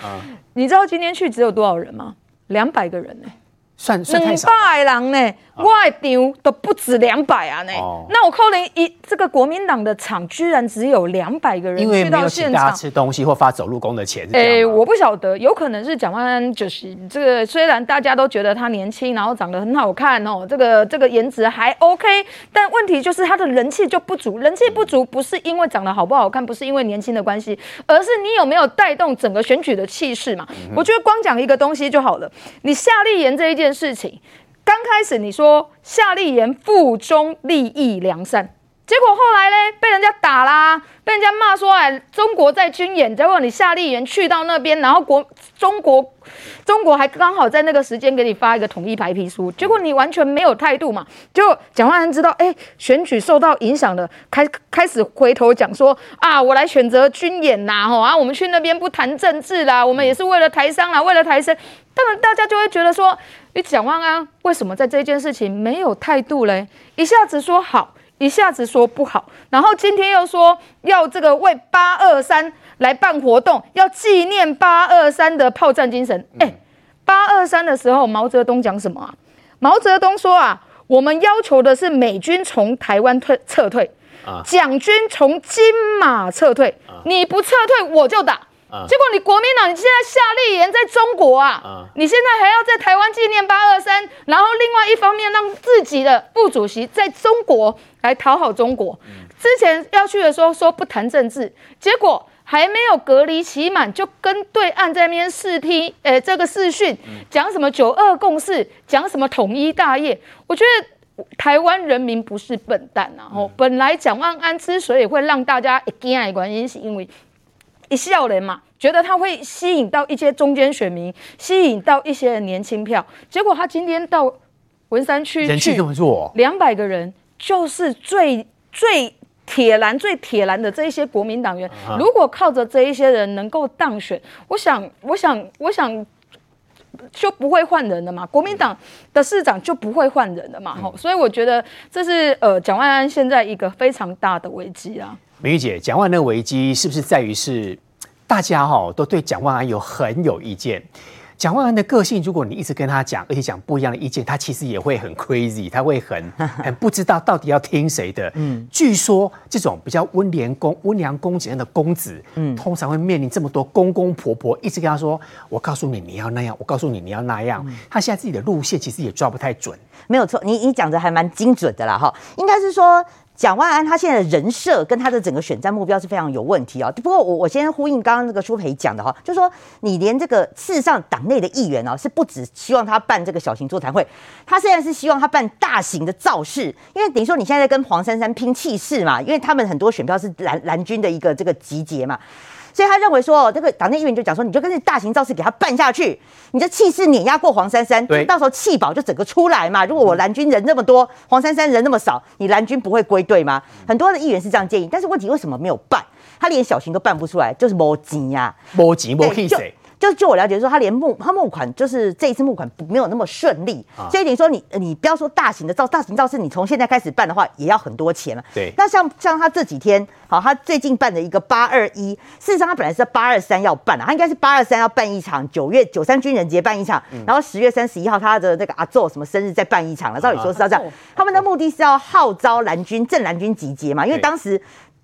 你知道今天去只有多少人吗？两百个人呢、欸，算算太少。两百人呢、欸。外场都不止两百啊！呢、哦，那我可能一这个国民党的场居然只有两百个人去到现场，大家吃东西或发走路工的钱。哎、欸，我不晓得，有可能是蒋万安就是这个，虽然大家都觉得他年轻，然后长得很好看哦，这个这个颜值还 OK，但问题就是他的人气就不足。人气不足不是因为长得好不好看，不是因为年轻的关系，而是你有没有带动整个选举的气势嘛？嗯、我觉得光讲一个东西就好了。你夏立言这一件件事情。刚开始你说夏立言腹中利益良善，结果后来呢，被人家打啦，被人家骂说哎，中国在军演，结果你夏立言去到那边，然后国中国中国还刚好在那个时间给你发一个统一白皮书，结果你完全没有态度嘛，就蒋万安知道哎，选举受到影响了，开开始回头讲说啊，我来选择军演呐，吼啊，我们去那边不谈政治啦，我们也是为了台商啦，为了台生，当然大家就会觉得说。你蒋万安为什么在这件事情没有态度嘞？一下子说好，一下子说不好，然后今天又说要这个为八二三来办活动，要纪念八二三的炮战精神。哎，八二三的时候，毛泽东讲什么啊？毛泽东说啊，我们要求的是美军从台湾退撤退，蒋军从金马撤退，你不撤退我就打。结果你国民党，你现在夏立言在中国啊，你现在还要在台湾纪念八二三，然后另外一方面让自己的副主席在中国来讨好中国。之前要去的时候说不谈政治，结果还没有隔离期满，就跟对岸在那边试听，诶，这个视讯讲什么九二共识，讲什么统一大业。我觉得台湾人民不是笨蛋啊，哦，本来蒋万安之所以会让大家一惊的原因，是因为。一笑人嘛，觉得他会吸引到一些中间选民，吸引到一些年轻票。结果他今天到文山区去，人气这么弱，两百个人就是最最铁蓝、最铁蓝的这一些国民党员。Uh. 如果靠着这一些人能够当选，我想，我想，我想就不会换人了嘛。国民党的市长就不会换人了嘛。吼、uh 所以我觉得这是呃蒋万安现在一个非常大的危机啊。美玉姐，蒋万安的危机是不是在于是大家哈都对蒋万安有很有意见？蒋万安的个性，如果你一直跟他讲，而且讲不一样的意见，他其实也会很 crazy，他会很 很不知道到底要听谁的。嗯，据说这种比较温良恭温良恭俭让的公子，嗯，通常会面临这么多公公婆婆一直跟他说：“我告诉你，你要那样；我告诉你，你要那样。嗯”他现在自己的路线其实也抓不太准。没有错，你你讲的还蛮精准的啦，哈，应该是说。蒋万安他现在的人设跟他的整个选战目标是非常有问题啊。不过我我先呼应刚刚那个舒培讲的哈，就是说你连这个事实上党内的议员哦，是不只希望他办这个小型座谈会，他现在是希望他办大型的造势，因为等于说你现在在跟黄珊珊拼气势嘛，因为他们很多选票是蓝蓝军的一个这个集结嘛。所以他认为说，这个党内议员就讲说，你就跟这大型造势给他办下去，你这气势碾压过黄珊珊，对，到时候气保就整个出来嘛。如果我蓝军人那么多，黄珊珊人那么少，你蓝军不会归队吗？很多的议员是这样建议，但是问题为什么没有办？他连小型都办不出来，就是没钱呀，没钱没气势。就就我了解说，他连募他募款就是这一次募款没有那么顺利，啊、所以等于说你你不要说大型的造大型造势，你从现在开始办的话，也要很多钱了。对，那像像他这几天，好，他最近办的一个八二一，事实上他本来是八二三要办啊，他应该是八二三要办一场，九月九三军人节办一场，嗯、然后十月三十一号他的那个阿祖什么生日再办一场了。照理说是要这样，啊、他们的目的是要号召蓝军正蓝军集结嘛，因为当时。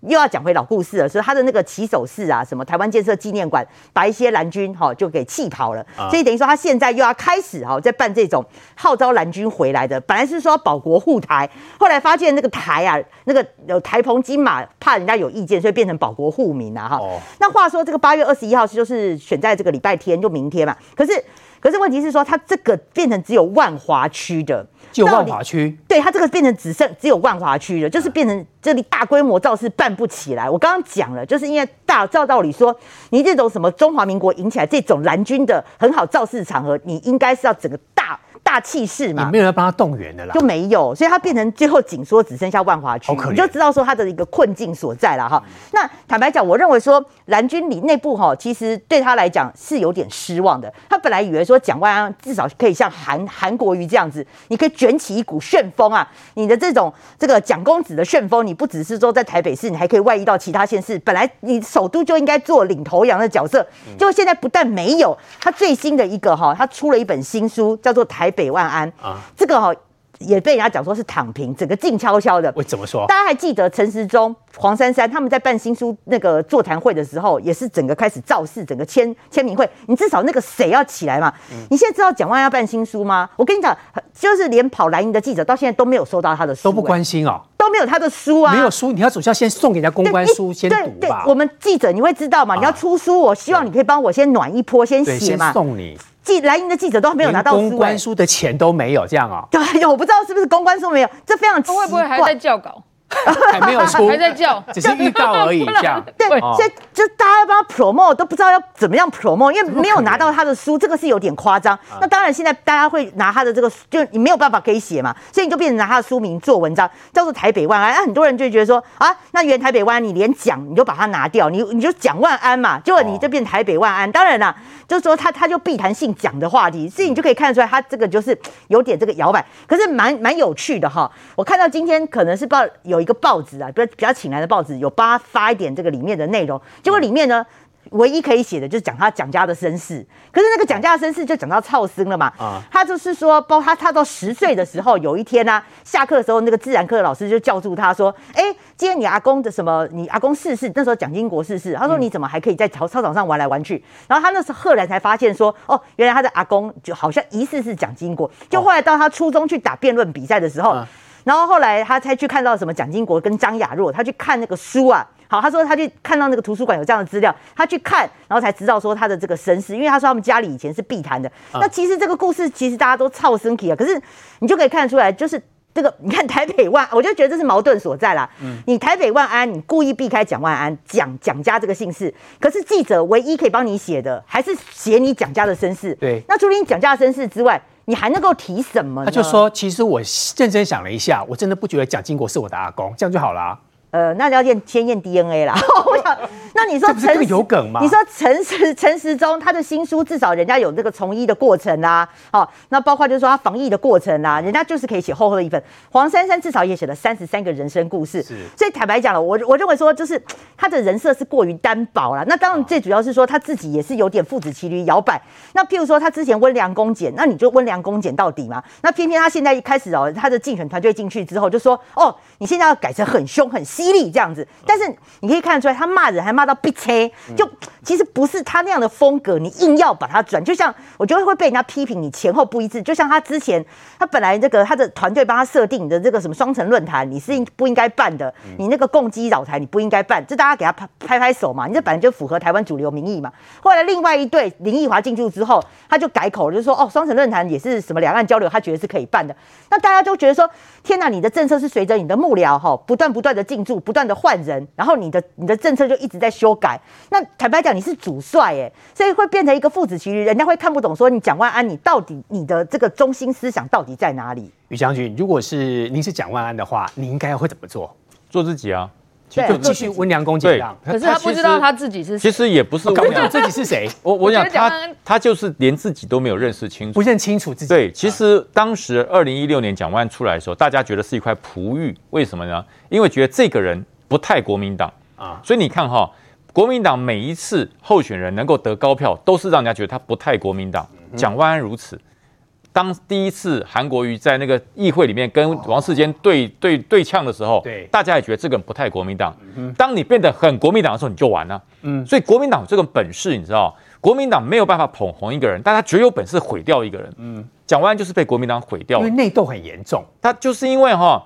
又要讲回老故事了，所以他的那个起手式啊，什么台湾建设纪念馆，把一些蓝军哈就给气跑了，所以等于说他现在又要开始哈在办这种号召蓝军回来的，本来是说保国护台，后来发现那个台啊，那个有台澎金马，怕人家有意见，所以变成保国护民啊哈。那话说这个八月二十一号就是选在这个礼拜天，就明天嘛，可是可是问题是说，他这个变成只有万华区的。就万华区，对，它这个变成只剩只有万华区了，就是变成这里大规模造势办不起来。我刚刚讲了，就是因为大照道理说，你这种什么中华民国引起来这种蓝军的很好造势场合，你应该是要整个大大大气势嘛，也没有人帮他动员的啦，就没有，所以他变成最后紧缩只剩下万华区，你就知道说他的一个困境所在了哈。那坦白讲，我认为说蓝军里内部哈，其实对他来讲是有点失望的。他本来以为说蒋万安至少可以像韩韩国瑜这样子，你可以卷起一股旋风啊，你的这种这个蒋公子的旋风，你不只是说在台北市，你还可以外溢到其他县市。本来你首都就应该做领头羊的角色，结果现在不但没有，他最新的一个哈，他出了一本新书，叫做《台北万安》啊，这个哈。也被人家讲说是躺平，整个静悄悄的。为怎么说？大家还记得陈时中、黄珊珊他们在办新书那个座谈会的时候，也是整个开始造势，整个签签名会。你至少那个谁要起来嘛？嗯、你现在知道蒋万安要办新书吗？我跟你讲，就是连跑蓝营的记者到现在都没有收到他的书，欸，都不关心哦，都没有他的书啊。没有书，你要首先要先送给人家公关书先读吧。我们记者你会知道嘛？啊、你要出书，我希望你可以帮我先暖一波，先写嘛。送你。记蓝营的记者都没有拿到，公关书的钱都没有，这样啊？对，我不知道是不是公关书没有，这非常奇怪。会不会还在校稿？还没有出，还在叫，只是预告而已，这样。对，所以就大家要帮他 promote 都不知道要怎么样 promote，因为没有拿到他的书，这个是有点夸张。那当然，现在大家会拿他的这个，就你没有办法可以写嘛，所以你就变成拿他的书名做文章，叫做台北万安。那很多人就觉得说啊，那原台北万安，你连讲你就把它拿掉，你你就讲万安嘛，结果你就变台北万安。当然啦，就是说他他就避谈性讲的话题，所以你就可以看得出来，他这个就是有点这个摇摆，可是蛮蛮有趣的哈。我看到今天可能是不知道有一个报纸啊。比较比较请来的报纸有帮他发一点这个里面的内容，结果里面呢，唯一可以写的就是讲他蒋家的身世。可是那个蒋家的身世就讲到超生了嘛，啊，他就是说，包括他他到十岁的时候，有一天呢，啊，下课的时候，那个自然课的老师就叫住他说，哎，今天你阿公的什么？你阿公逝世，那时候蒋经国逝世，他说你怎么还可以在操操场上玩来玩去？然后他那时候赫然才发现说，哦，原来他的阿公就好像疑似是蒋经国。就后来到他初中去打辩论比赛的时候。啊然后后来他才去看到什么蒋经国跟张雅若，他去看那个书啊。好，他说他去看到那个图书馆有这样的资料，他去看，然后才知道说他的这个身世，因为他说他们家里以前是避谈的。啊、那其实这个故事其实大家都超生气啊，可是你就可以看得出来，就是这个你看台北万，我就觉得这是矛盾所在啦。嗯，你台北万安，你故意避开蒋万安，讲蒋家这个姓氏，可是记者唯一可以帮你写的，还是写你蒋家的身世。对，那除了你蒋家的身世之外。你还能够提什么？他就说，其实我认真想了一下，我真的不觉得蒋经国是我的阿公，这样就好了。呃，那要验先验 DNA 啦。我想，那你说陈时有梗吗？你说陈时陈时中他的新书至少人家有这个从医的过程啦，好，那包括就是说他防疫的过程啦，人家就是可以写厚厚的一份。黄珊珊至少也写了三十三个人生故事，是。所以坦白讲了，我我认为说就是他的人设是过于单薄了。那当然最主要是说他自己也是有点父子骑驴摇摆。那譬如说他之前温良恭俭，那你就温良恭俭到底嘛？那偏偏他现在一开始哦，他的竞选团队进去之后就说哦，你现在要改成很凶很犀。犀利这样子，但是你可以看得出来，他骂人还骂到逼车，就其实不是他那样的风格，你硬要把它转，就像我觉得会被人家批评你前后不一致。就像他之前，他本来这个他的团队帮他设定的这个什么双城论坛，你是不应该办的，你那个共机扰台你不应该办，就大家给他拍拍拍手嘛，你这本来就符合台湾主流民意嘛。后来另外一队林奕华进驻之后，他就改口，就是说哦，双城论坛也是什么两岸交流，他觉得是可以办的。那大家就觉得说，天哪，你的政策是随着你的幕僚哈不断不断的进驻。不断的换人，然后你的你的政策就一直在修改。那坦白讲，你是主帅哎，所以会变成一个父子骑驴，人家会看不懂。说你蒋万安，你到底你的这个中心思想到底在哪里？于将军，如果是您是蒋万安的话，你应该会怎么做？做自己啊。就继续温良恭俭让，可是他不知道他自己是谁。其实也不是，搞不清楚自己是谁。我我讲他，他就是连自己都没有认识清楚，不认清楚自己。对，其实当时二零一六年蒋万安出来的时候，大家觉得是一块璞玉，为什么呢？因为觉得这个人不太国民党啊，所以你看哈，国民党每一次候选人能够得高票，都是让人家觉得他不太国民党。蒋万安如此。当第一次韩国瑜在那个议会里面跟王世坚对对对呛的时候，对，大家也觉得这个人不太国民党。当你变得很国民党的时候，你就完了。嗯，所以国民党有这个本事，你知道，国民党没有办法捧红一个人，但他绝有本事毁掉一个人。嗯，蒋万安就是被国民党毁掉，因为内斗很严重。他就是因为哈，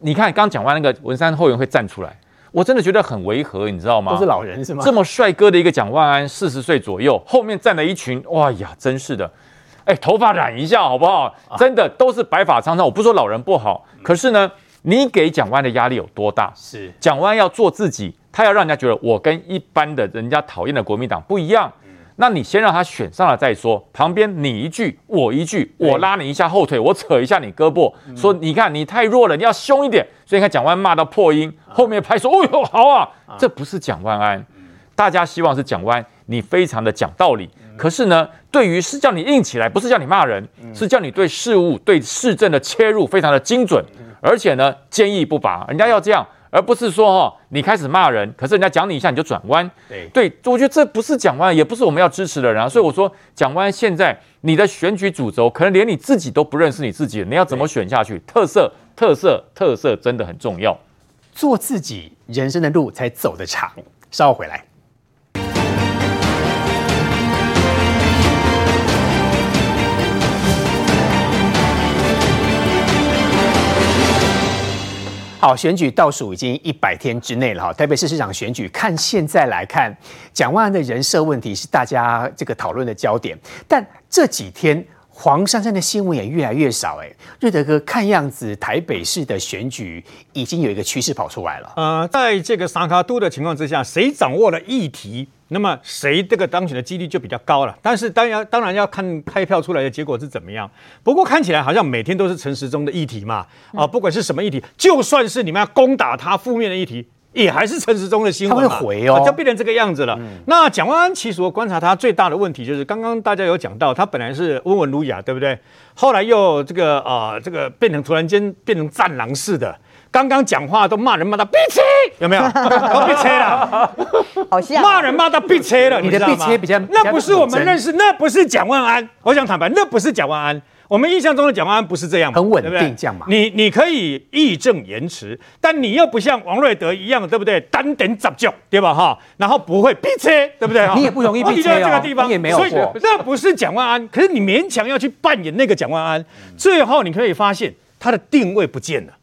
你看刚讲完那个文山后援会站出来，我真的觉得很违和，你知道吗？都是老人是吗？这么帅哥的一个蒋万安，四十岁左右，后面站了一群，哇呀，真是的。哎，头发染一下好不好？真的都是白发苍苍。我不说老人不好，可是呢，你给蒋万安的压力有多大？是蒋万安要做自己，他要让人家觉得我跟一般的人家讨厌的国民党不一样。那你先让他选上了再说，旁边你一句我一句，我拉你一下后腿，我扯一下你胳膊，说你看你太弱了，你要凶一点。所以你看蒋万安骂到破音，后面拍说哦哟好啊，这不是蒋万安，大家希望是蒋万安，你非常的讲道理。可是呢，对于是叫你硬起来，不是叫你骂人，是叫你对事物对市政的切入非常的精准，而且呢坚毅不拔，人家要这样。而不是说哈，你开始骂人，可是人家讲你一下你就转弯。对，对，我觉得这不是蒋万，也不是我们要支持的人啊。所以我说，蒋万现在你的选举主轴，可能连你自己都不认识你自己，你要怎么选下去？特色，特色，特色，真的很重要。做自己，人生的路才走得长。稍后回来。好，选举倒数已经一百天之内了哈。台北市市长选举，看现在来看，蒋万安的人设问题是大家这个讨论的焦点。但这几天黄珊珊的新闻也越来越少。哎，瑞德哥，看样子台北市的选举已经有一个趋势跑出来了。呃，在这个三脚督的情况之下，谁掌握了议题？那么谁这个当选的几率就比较高了，但是当然当然要看开票出来的结果是怎么样。不过看起来好像每天都是陈时中的议题嘛，啊，不管是什么议题，就算是你们要攻打他负面的议题，也还是陈时中的新闻嘛，他会回哦，就变成这个样子了。嗯、那蒋万安其实我观察他最大的问题就是，刚刚大家有讲到，他本来是温文儒雅，对不对？后来又这个啊、呃，这个变成突然间变成战狼似的。刚刚讲话都骂人骂到闭车，有没有？都闭车了，好像骂人骂到闭车了。你的闭车比较，那不是我们认识，那不是蒋万安。我想坦白，那不是蒋万安。我们印象中的蒋万安不是这样，很稳定这样嘛。你你可以义正言辞，但你又不像王瑞德一样，对不对？单等杂教，对吧？哈，然后不会逼车，对不对？你也不容易逼车哦。这个地方也没有过，所以那不是蒋万安。可是你勉强要去扮演那个蒋万安，最后你可以发现他的定位不见了。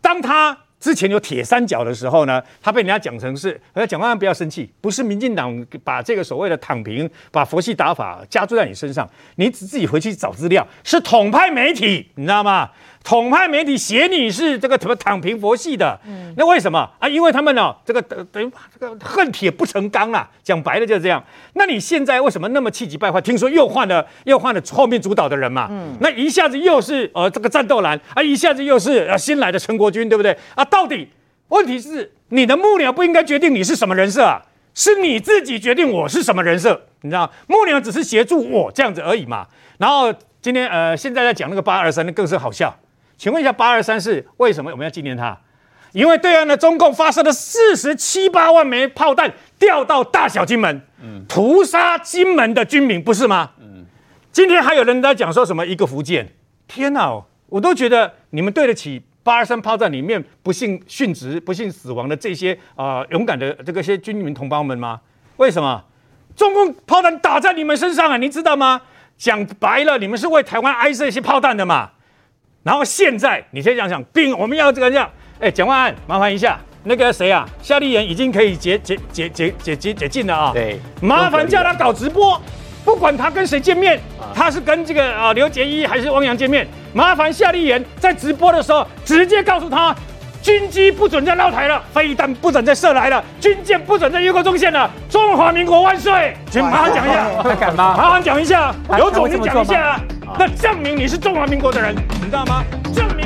当他之前有铁三角的时候呢，他被人家讲成是，呃，蒋万安不要生气，不是民进党把这个所谓的躺平，把佛系打法加注在你身上，你自己回去找资料，是统派媒体，你知道吗？统派媒体写你是这个什么躺平佛系的，嗯，那为什么啊？因为他们呢，这个等等于这个恨铁不成钢啦，讲白了就是这样。那你现在为什么那么气急败坏？听说又换了又换了后面主导的人嘛，嗯，那一下子又是呃这个战斗蓝啊，一下子又是呃新来的陈国军，对不对啊？到底问题是你的幕僚不应该决定你是什么人设啊？是你自己决定我是什么人设，你知道幕僚只是协助我这样子而已嘛。然后今天呃现在在讲那个八二三，那更是好笑。请问一下，八二三是为什么我们要纪念他？因为对岸的中共发射了四十七八万枚炮弹掉到大小金门，屠杀金门的军民，不是吗？嗯，今天还有人在讲说什么一个福建，天哪，我都觉得你们对得起八二三炮战里面不幸殉职、不幸死亡的这些啊、勇敢的这个些军民同胞们吗？为什么中共炮弹打在你们身上啊？你知道吗？讲白了，你们是为台湾挨这些炮弹的嘛？然后现在你先想想，并我们要这个这样，哎，蒋万安，麻烦一下，那个谁啊，夏立言已经可以解解解解解解解禁了啊，对，麻烦叫他搞直播，不管他跟谁见面，他是跟这个啊刘杰一还是汪洋见面，麻烦夏立言在直播的时候直接告诉他。军机不准再绕台了，飞弹不准再射来了，军舰不准再越过中线了。中华民国万岁！请麻烦讲一下，他敢吗？麻烦讲一下，有种你讲一下，那证明你是中华民国的人，你知道吗？证明。